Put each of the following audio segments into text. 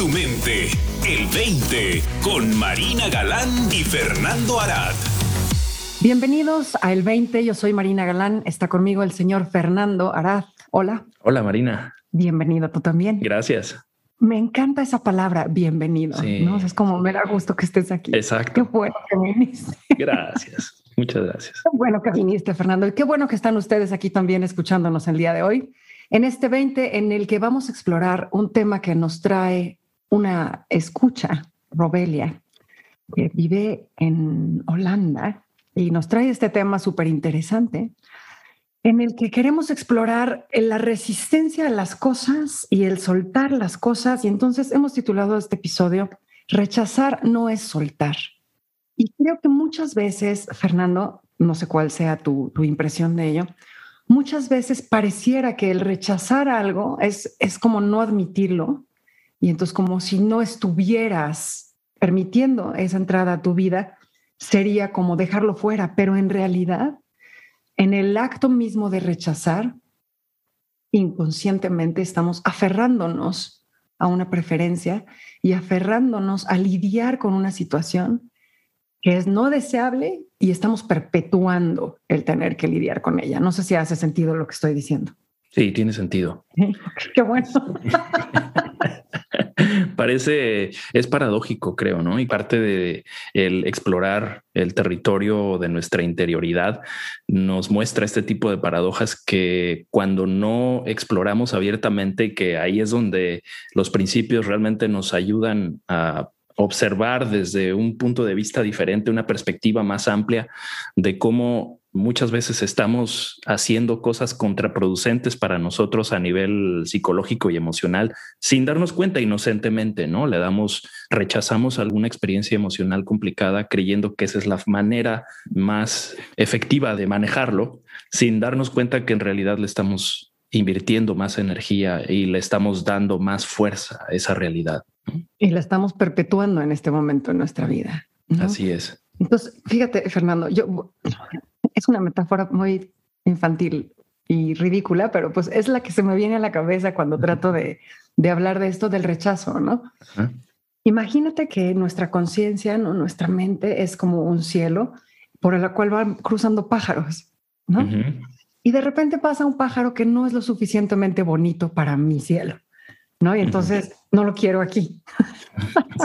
tu mente. El 20 con Marina Galán y Fernando Arad. Bienvenidos a El 20. Yo soy Marina Galán. Está conmigo el señor Fernando Arad. Hola. Hola, Marina. Bienvenido tú también. Gracias. Me encanta esa palabra, bienvenido. Sí. ¿no? Es como me da gusto que estés aquí. Exacto. Qué bueno que viniste. Gracias. Muchas gracias. Qué bueno que viniste, Fernando. Y qué bueno que están ustedes aquí también escuchándonos el día de hoy. En este 20 en el que vamos a explorar un tema que nos trae una escucha, Robelia, que vive en Holanda y nos trae este tema súper interesante en el que queremos explorar la resistencia a las cosas y el soltar las cosas. Y entonces hemos titulado este episodio Rechazar no es soltar. Y creo que muchas veces, Fernando, no sé cuál sea tu, tu impresión de ello, muchas veces pareciera que el rechazar algo es, es como no admitirlo. Y entonces como si no estuvieras permitiendo esa entrada a tu vida, sería como dejarlo fuera. Pero en realidad, en el acto mismo de rechazar, inconscientemente estamos aferrándonos a una preferencia y aferrándonos a lidiar con una situación que es no deseable y estamos perpetuando el tener que lidiar con ella. No sé si hace sentido lo que estoy diciendo. Sí, tiene sentido. Qué bueno. Parece, es paradójico, creo, ¿no? Y parte de el explorar el territorio de nuestra interioridad nos muestra este tipo de paradojas que cuando no exploramos abiertamente, que ahí es donde los principios realmente nos ayudan a observar desde un punto de vista diferente, una perspectiva más amplia de cómo muchas veces estamos haciendo cosas contraproducentes para nosotros a nivel psicológico y emocional sin darnos cuenta inocentemente, ¿no? Le damos, rechazamos alguna experiencia emocional complicada creyendo que esa es la manera más efectiva de manejarlo sin darnos cuenta que en realidad le estamos invirtiendo más energía y le estamos dando más fuerza a esa realidad. Y la estamos perpetuando en este momento en nuestra vida. ¿no? Así es. Entonces, fíjate, Fernando, yo es una metáfora muy infantil y ridícula, pero pues es la que se me viene a la cabeza cuando trato de, de hablar de esto del rechazo, ¿no? Imagínate que nuestra conciencia, ¿no? nuestra mente es como un cielo por el cual van cruzando pájaros, ¿no? Y de repente pasa un pájaro que no es lo suficientemente bonito para mi cielo, ¿no? Y entonces no lo quiero aquí.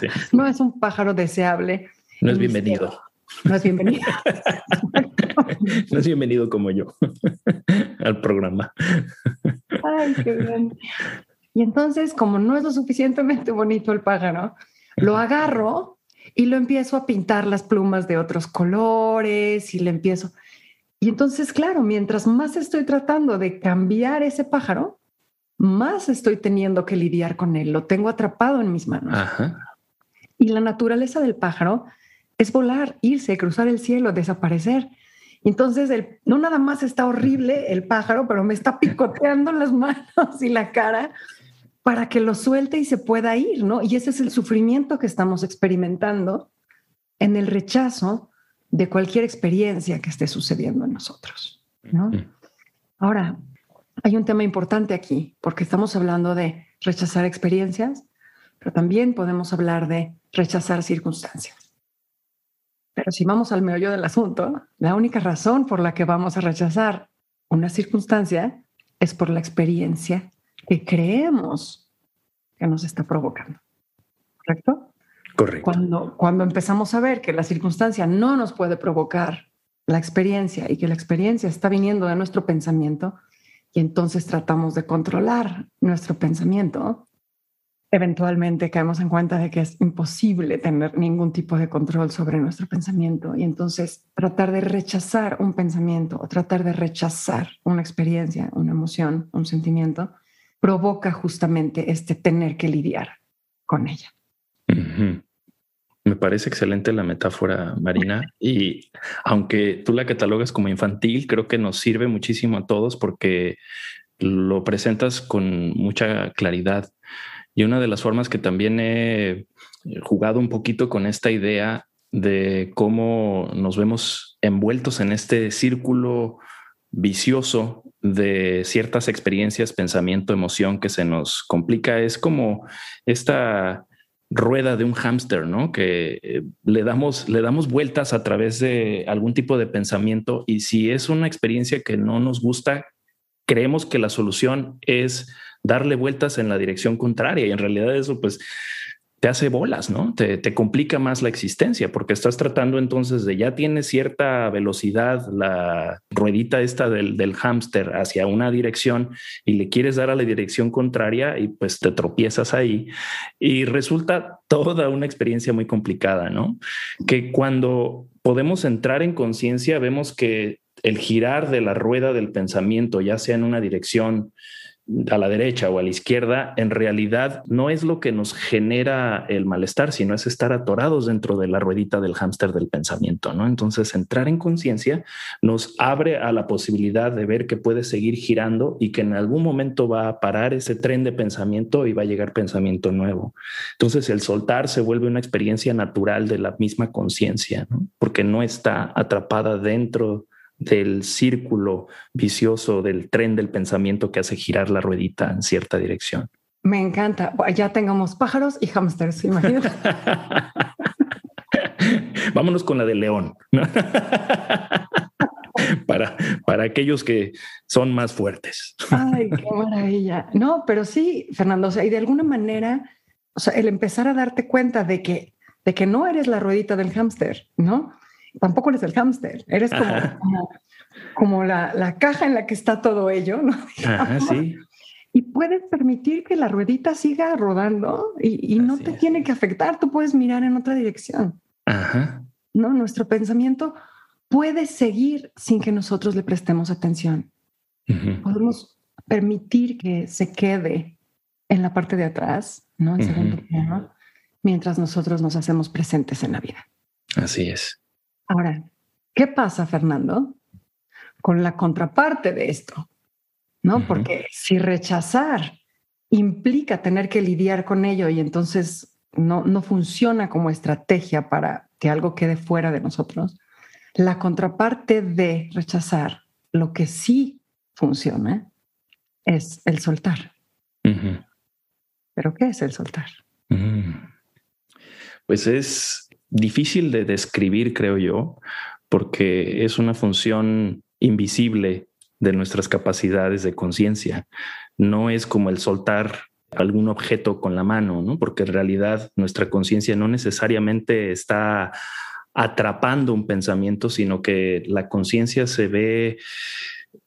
Sí. No es un pájaro deseable. No es bienvenido. cielo. No es bienvenido. No es bienvenido como yo al programa. Ay, qué bien. Y entonces, como no es lo suficientemente bonito el pájaro, lo agarro y lo empiezo a pintar las plumas de otros colores y le empiezo. Y entonces, claro, mientras más estoy tratando de cambiar ese pájaro, más estoy teniendo que lidiar con él. Lo tengo atrapado en mis manos. Ajá. Y la naturaleza del pájaro es volar, irse, cruzar el cielo, desaparecer. Entonces, el, no nada más está horrible el pájaro, pero me está picoteando las manos y la cara para que lo suelte y se pueda ir, ¿no? Y ese es el sufrimiento que estamos experimentando en el rechazo de cualquier experiencia que esté sucediendo en nosotros, ¿no? Mm. Ahora, hay un tema importante aquí, porque estamos hablando de rechazar experiencias, pero también podemos hablar de rechazar circunstancias. Pero si vamos al meollo del asunto, la única razón por la que vamos a rechazar una circunstancia es por la experiencia que creemos que nos está provocando. ¿Correcto? Correcto. Cuando, cuando empezamos a ver que la circunstancia no nos puede provocar la experiencia y que la experiencia está viniendo de nuestro pensamiento, y entonces tratamos de controlar nuestro pensamiento, eventualmente caemos en cuenta de que es imposible tener ningún tipo de control sobre nuestro pensamiento y entonces tratar de rechazar un pensamiento o tratar de rechazar una experiencia, una emoción, un sentimiento, provoca justamente este tener que lidiar con ella. Me parece excelente la metáfora, Marina. Y aunque tú la catalogas como infantil, creo que nos sirve muchísimo a todos porque lo presentas con mucha claridad. Y una de las formas que también he jugado un poquito con esta idea de cómo nos vemos envueltos en este círculo vicioso de ciertas experiencias, pensamiento, emoción que se nos complica es como esta rueda de un hámster, ¿no? Que eh, le damos, le damos vueltas a través de algún tipo de pensamiento y si es una experiencia que no nos gusta, creemos que la solución es darle vueltas en la dirección contraria y en realidad eso pues te hace bolas, ¿no? Te, complica más la existencia porque estás tratando entonces de ya tienes cierta velocidad la ruedita esta del, del hámster hacia una dirección y le quieres dar a la dirección contraria y pues te tropiezas ahí y resulta toda una experiencia muy complicada, ¿no? Que cuando podemos entrar en conciencia vemos que el girar de la rueda del pensamiento, ya sea en una dirección a la derecha o a la izquierda, en realidad no es lo que nos genera el malestar, sino es estar atorados dentro de la ruedita del hámster del pensamiento, ¿no? Entonces, entrar en conciencia nos abre a la posibilidad de ver que puede seguir girando y que en algún momento va a parar ese tren de pensamiento y va a llegar pensamiento nuevo. Entonces, el soltar se vuelve una experiencia natural de la misma conciencia. Porque no está atrapada dentro del círculo vicioso del tren del pensamiento que hace girar la ruedita en cierta dirección. Me encanta. Ya tengamos pájaros y hámsters, imagínate. Vámonos con la de león. para, para aquellos que son más fuertes. Ay, qué maravilla. No, pero sí, Fernando, o sea, y de alguna manera, o sea, el empezar a darte cuenta de que, de que no eres la ruedita del hámster, ¿no? Tampoco eres el hámster, eres como, como, la, caja en la que está todo ello, ¿no? sí. Y puedes permitir que la ruedita siga rodando y, no te tiene que afectar, tú puedes mirar en otra dirección. Ajá. ¿No? Nuestro pensamiento puede seguir sin que nosotros le prestemos atención. Podemos permitir que se quede en la parte de atrás, ¿no? En segundo plano, mientras nosotros nos hacemos presentes en la vida. Así es. Ahora, ¿qué pasa, Fernando, con la contraparte de esto? ¿No? Porque si rechazar implica tener que lidiar con ello y entonces no, no funciona como estrategia para que algo quede fuera de nosotros, la contraparte de rechazar, lo que sí funciona, es el soltar. ¿Pero qué es el soltar? Pues es difícil de describir, creo yo, porque es una función invisible de nuestras capacidades de conciencia. No es como el soltar algún objeto con la mano, ¿no? Porque en realidad nuestra conciencia no necesariamente está atrapando un pensamiento, sino que la conciencia se ve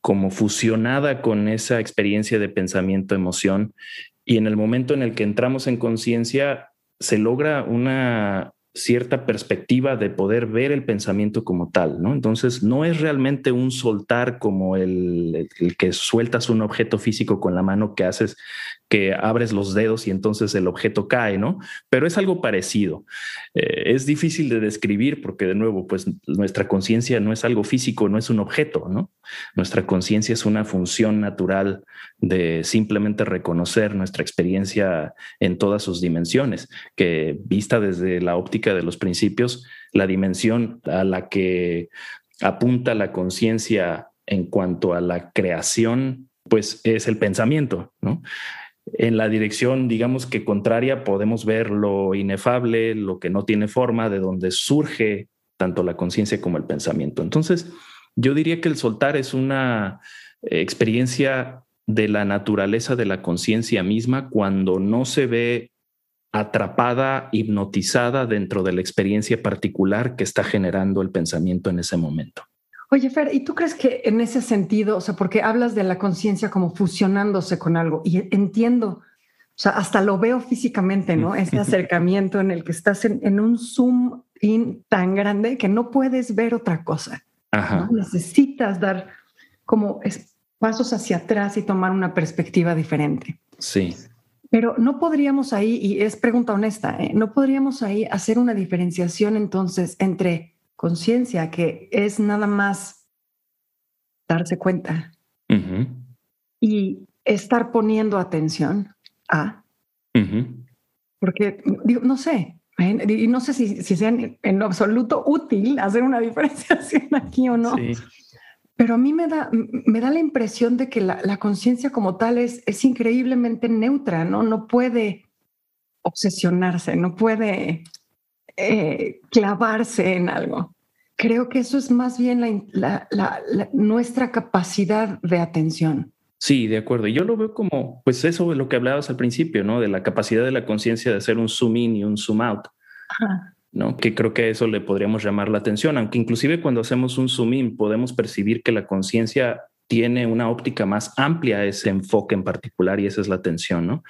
como fusionada con esa experiencia de pensamiento, emoción, y en el momento en el que entramos en conciencia se logra una cierta perspectiva de poder ver el pensamiento como tal, ¿no? Entonces, no es realmente un soltar como el, el, que sueltas un objeto físico con la mano que haces que abres los dedos y entonces el objeto cae, ¿no? Pero es algo parecido. Eh, es difícil de describir porque, de nuevo, pues nuestra conciencia no es algo físico, no es un objeto, ¿no? Nuestra conciencia es una función natural de simplemente reconocer nuestra experiencia en todas sus dimensiones, que vista desde la óptica de los principios, la dimensión a la que apunta la conciencia en cuanto a la creación, pues es el pensamiento, ¿no? En la dirección, digamos que contraria, podemos ver lo inefable, lo que no tiene forma, de donde surge tanto la conciencia como el pensamiento. Entonces, yo diría que el soltar es una experiencia de la naturaleza de la conciencia misma cuando no se ve atrapada, hipnotizada dentro de la experiencia particular que está generando el pensamiento en ese momento. Oye, Fer, ¿y tú crees que en ese sentido, o sea, porque hablas de la conciencia como fusionándose con algo y entiendo, o sea, hasta lo veo físicamente, ¿no? Ese acercamiento en el que estás en, un zoom in tan grande que no puedes ver otra cosa. Ajá. Necesitas dar como pasos hacia atrás y tomar una perspectiva diferente. Sí. Pero no podríamos ahí, y es pregunta honesta, ¿eh? no podríamos ahí hacer una diferenciación entonces entre conciencia, que es nada más darse cuenta y estar poniendo atención a. Porque, no sé, y no sé si, si sea en, absoluto útil hacer una diferenciación aquí o no. pero a mí me da, me da la impresión de que la, conciencia como tal es, es increíblemente neutra, ¿no? No puede obsesionarse, no puede eh, clavarse en algo. Creo que eso es más bien la, nuestra capacidad de atención. Sí, de acuerdo. Yo lo veo como, pues eso es lo que hablabas al principio, ¿no? De la capacidad de la conciencia de hacer un zoom in y un zoom out. ¿no? Que creo que eso le podríamos llamar la atención, aunque inclusive cuando hacemos un zoom in podemos percibir que la conciencia tiene una óptica más amplia a ese enfoque en particular y esa es la atención, ¿no?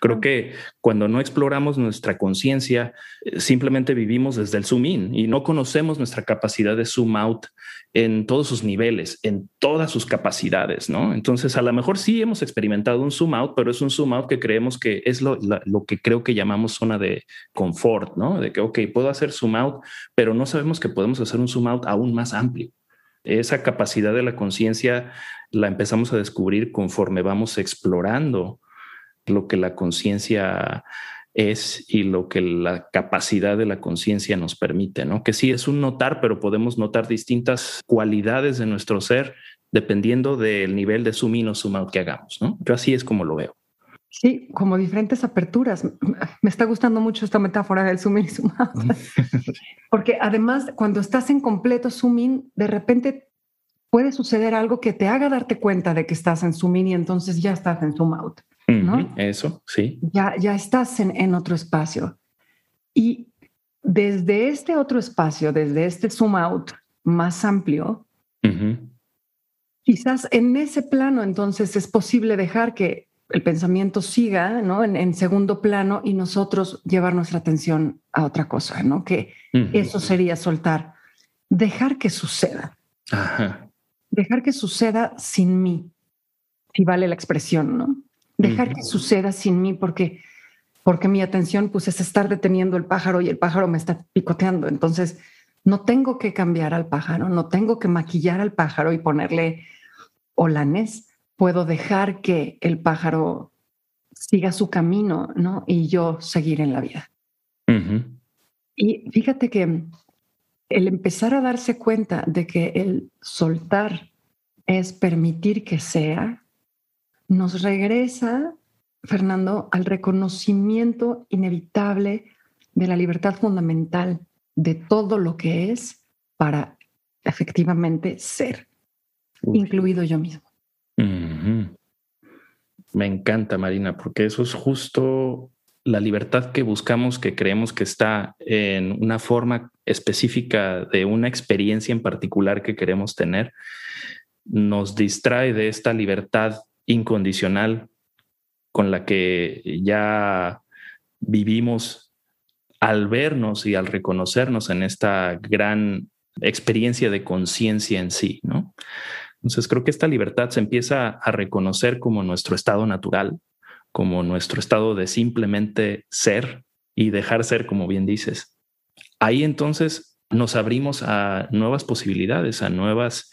Creo que cuando no exploramos nuestra conciencia, eh, simplemente vivimos desde el zoom in y no conocemos nuestra capacidad de zoom out en todos sus niveles, en todas sus capacidades, ¿no? Entonces, a lo mejor sí hemos experimentado un zoom out, pero es un zoom out que creemos que es lo, lo que creo que llamamos zona de confort, ¿no? De que, ok, puedo hacer zoom out, pero no sabemos que podemos hacer un zoom out aún más amplio. Esa capacidad de la conciencia la empezamos a descubrir conforme vamos explorando lo que la conciencia es y lo que la capacidad de la conciencia nos permite, ¿no? Que sí es un notar, pero podemos notar distintas cualidades de nuestro ser dependiendo del nivel de zoom in o zoom out que hagamos, ¿no? Yo así es como lo veo. Sí, como diferentes aperturas. Me está gustando mucho esta metáfora del zoom in y zoom out. Porque además, cuando estás en completo zoom in, de repente puede suceder algo que te haga darte cuenta de que estás en zoom in y entonces ya estás en zoom out. ¿no? Eso, sí. Ya, ya estás en, otro espacio. Y desde este otro espacio, desde este zoom out más amplio, quizás en ese plano entonces es posible dejar que el pensamiento siga ¿no? en, segundo plano y nosotros llevar nuestra atención a otra cosa, ¿no? Que eso sería soltar, dejar que suceda. Dejar que suceda sin mí, si vale la expresión, ¿no? dejar que suceda sin mí porque porque mi atención pues es estar deteniendo el pájaro y el pájaro me está picoteando. Entonces, no tengo que cambiar al pájaro, no tengo que maquillar al pájaro y ponerle holanes. Puedo dejar que el pájaro siga su camino, ¿no? Y yo seguir en la vida. Y fíjate que el empezar a darse cuenta de que el soltar es permitir que sea, nos regresa, Fernando, al reconocimiento inevitable de la libertad fundamental de todo lo que es para efectivamente ser, incluido yo mismo. Me encanta, Marina, porque eso es justo la libertad que buscamos, que creemos que está en una forma específica de una experiencia en particular que queremos tener, nos distrae de esta libertad incondicional con la que ya vivimos al vernos y al reconocernos en esta gran experiencia de conciencia en sí, ¿no? Entonces creo que esta libertad se empieza a reconocer como nuestro estado natural, como nuestro estado de simplemente ser y dejar ser, como bien dices. Ahí entonces nos abrimos a nuevas posibilidades, a nuevas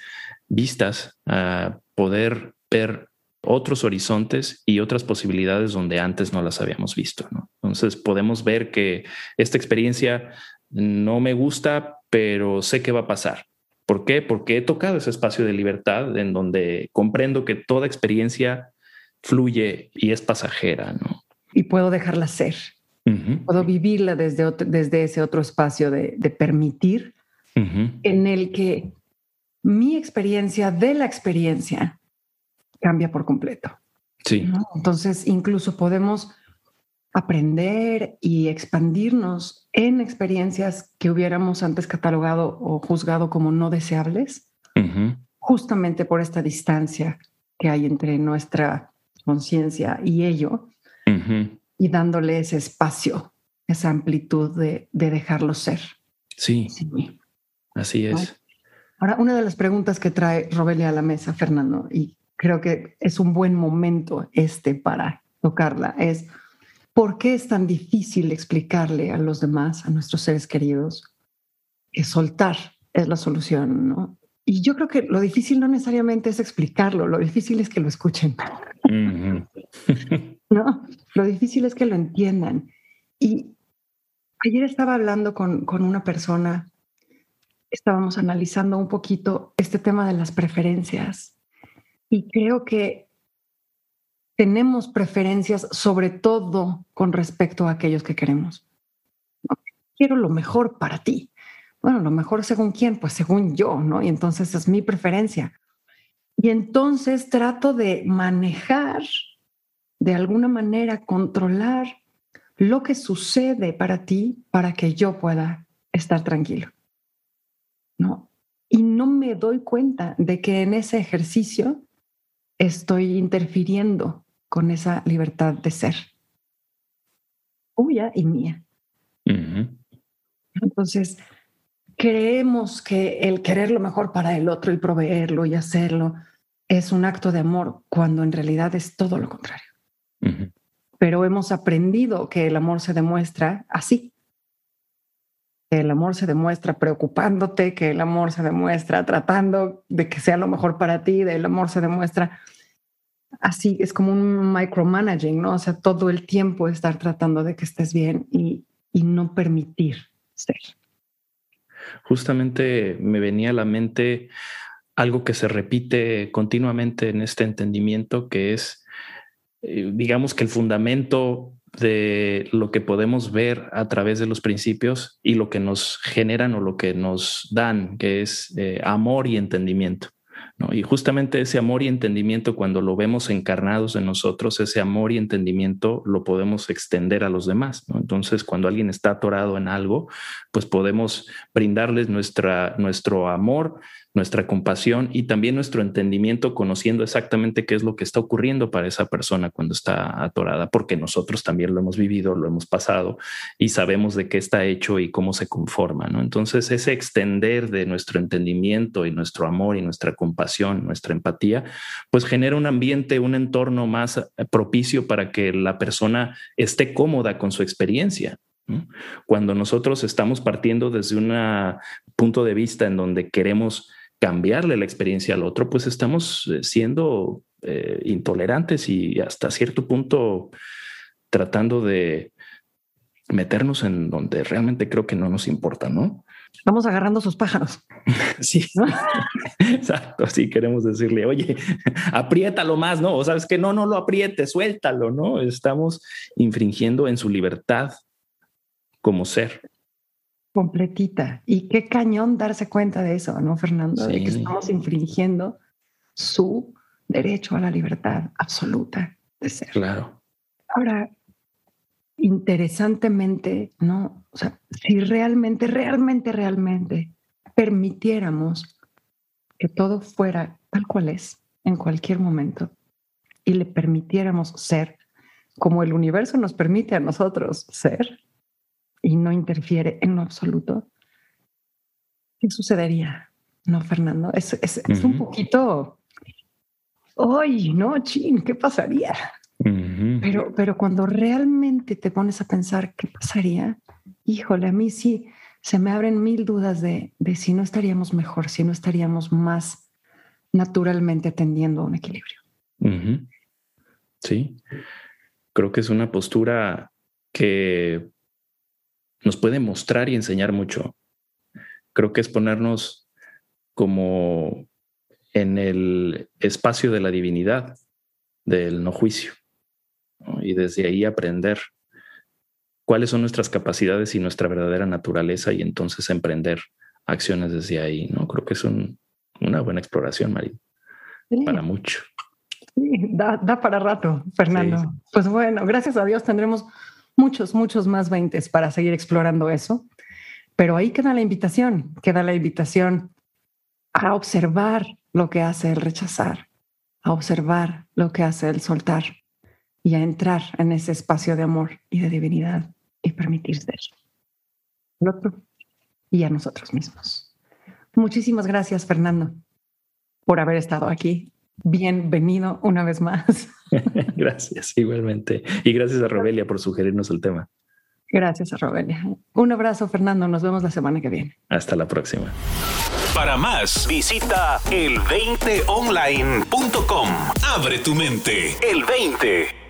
vistas, a poder ver otros horizontes y otras posibilidades donde antes no las habíamos visto. Entonces podemos ver que esta experiencia no me gusta, pero sé que va a pasar. ¿Por qué? Porque he tocado ese espacio de libertad en donde comprendo que toda experiencia fluye y es pasajera, ¿no? Y puedo dejarla ser. Puedo vivirla desde, desde ese otro espacio de, permitir en el que mi experiencia de la experiencia cambia por completo. Sí. Entonces, incluso podemos aprender y expandirnos en experiencias que hubiéramos antes catalogado o juzgado como no deseables, justamente por esta distancia que hay entre nuestra conciencia y ello, y dándole ese espacio, esa amplitud de, dejarlo ser. Sí, así es. Ahora, una de las preguntas que trae Robelia a la mesa, Fernando, y creo que es un buen momento este para tocarla, es por qué es tan difícil explicarle a los demás, a nuestros seres queridos, que soltar es la solución, ¿no? Y yo creo que lo difícil no necesariamente es explicarlo, lo difícil es que lo escuchen. ¿No? Lo difícil es que lo entiendan. Y ayer estaba hablando con, con una persona estábamos analizando un poquito este tema de las preferencias y creo que tenemos preferencias sobre todo con respecto a aquellos que queremos. Quiero lo mejor para ti. Bueno, lo mejor según quién, pues según yo, ¿no? Y entonces es mi preferencia. Y entonces trato de manejar, de alguna manera, controlar lo que sucede para ti para que yo pueda estar tranquilo. ¿No? Y no me doy cuenta de que en ese ejercicio estoy interfiriendo con esa libertad de ser, tuya y mía. Entonces, creemos que el querer lo mejor para el otro y proveerlo y hacerlo es un acto de amor, cuando en realidad es todo lo contrario. Pero hemos aprendido que el amor se demuestra así. Que el amor se demuestra preocupándote, que el amor se demuestra tratando de que sea lo mejor para ti, el amor se demuestra así, es como un micromanaging, ¿no? O sea, todo el tiempo estar tratando de que estés bien y, y no permitir ser. Justamente me venía a la mente algo que se repite continuamente en este entendimiento, que es, eh, digamos que el fundamento de lo que podemos ver a través de los principios y lo que nos generan o lo que nos dan, que es eh, amor y entendimiento. Y justamente ese amor y entendimiento, cuando lo vemos encarnados en nosotros, ese amor y entendimiento lo podemos extender a los demás. Entonces, cuando alguien está atorado en algo, pues podemos brindarles nuestra, nuestro amor, nuestra compasión y también nuestro entendimiento conociendo exactamente qué es lo que está ocurriendo para esa persona cuando está atorada, porque nosotros también lo hemos vivido, lo hemos pasado y sabemos de qué está hecho y cómo se conforma. Entonces, ese extender de nuestro entendimiento y nuestro amor y nuestra compasión, nuestra empatía, pues genera un ambiente, un entorno más propicio para que la persona esté cómoda con su experiencia. Cuando nosotros estamos partiendo desde un punto de vista en donde queremos cambiarle la experiencia al otro, pues estamos eh, siendo eh, intolerantes y hasta cierto punto tratando de meternos en donde realmente creo que no nos importa, ¿no? Vamos agarrando sus pájaros. Sí, exacto. Sí, queremos decirle, oye, apriétalo más, ¿no? O sabes que no, no lo apriete, suéltalo, ¿no? Estamos infringiendo en su libertad como ser completita. Y qué cañón darse cuenta de eso, ¿no, Fernando? De que estamos infringiendo su derecho a la libertad absoluta de ser. Claro. Ahora, interesantemente, ¿no? O sea, si realmente, realmente, realmente permitiéramos que todo fuera tal cual es en cualquier momento y le permitiéramos ser como el universo nos permite a nosotros ser, y no interfiere en lo absoluto, ¿qué sucedería? No, Fernando, es, es, un poquito, ¡ay, no, chin! ¿Qué pasaría? pero, pero cuando realmente te pones a pensar qué pasaría, híjole, a mí sí se me abren mil dudas de, de si no estaríamos mejor, si no estaríamos más naturalmente atendiendo a un equilibrio. Sí, creo que es una postura que nos puede mostrar y enseñar mucho. Creo que es ponernos como en el espacio de la divinidad, del no juicio, y desde ahí aprender cuáles son nuestras capacidades y nuestra verdadera naturaleza y entonces emprender acciones desde ahí. ¿no? Creo que es una buena exploración, María, para mucho. Sí, da, para rato, Fernando. Pues bueno, gracias a Dios tendremos muchos, muchos más 20 para seguir explorando eso. Pero ahí queda la invitación, queda la invitación a observar lo que hace el rechazar, a observar lo que hace el soltar y a entrar en ese espacio de amor y de divinidad y permitir ser el otro y a nosotros mismos. Muchísimas gracias, Fernando, por haber estado aquí bienvenido una vez más. gracias, igualmente. Y gracias a Robelia por sugerirnos el tema. Gracias a Robelia. Un abrazo, Fernando. Nos vemos la semana que viene. Hasta la próxima. Para más, visita el20online.com. Abre tu mente. El 20.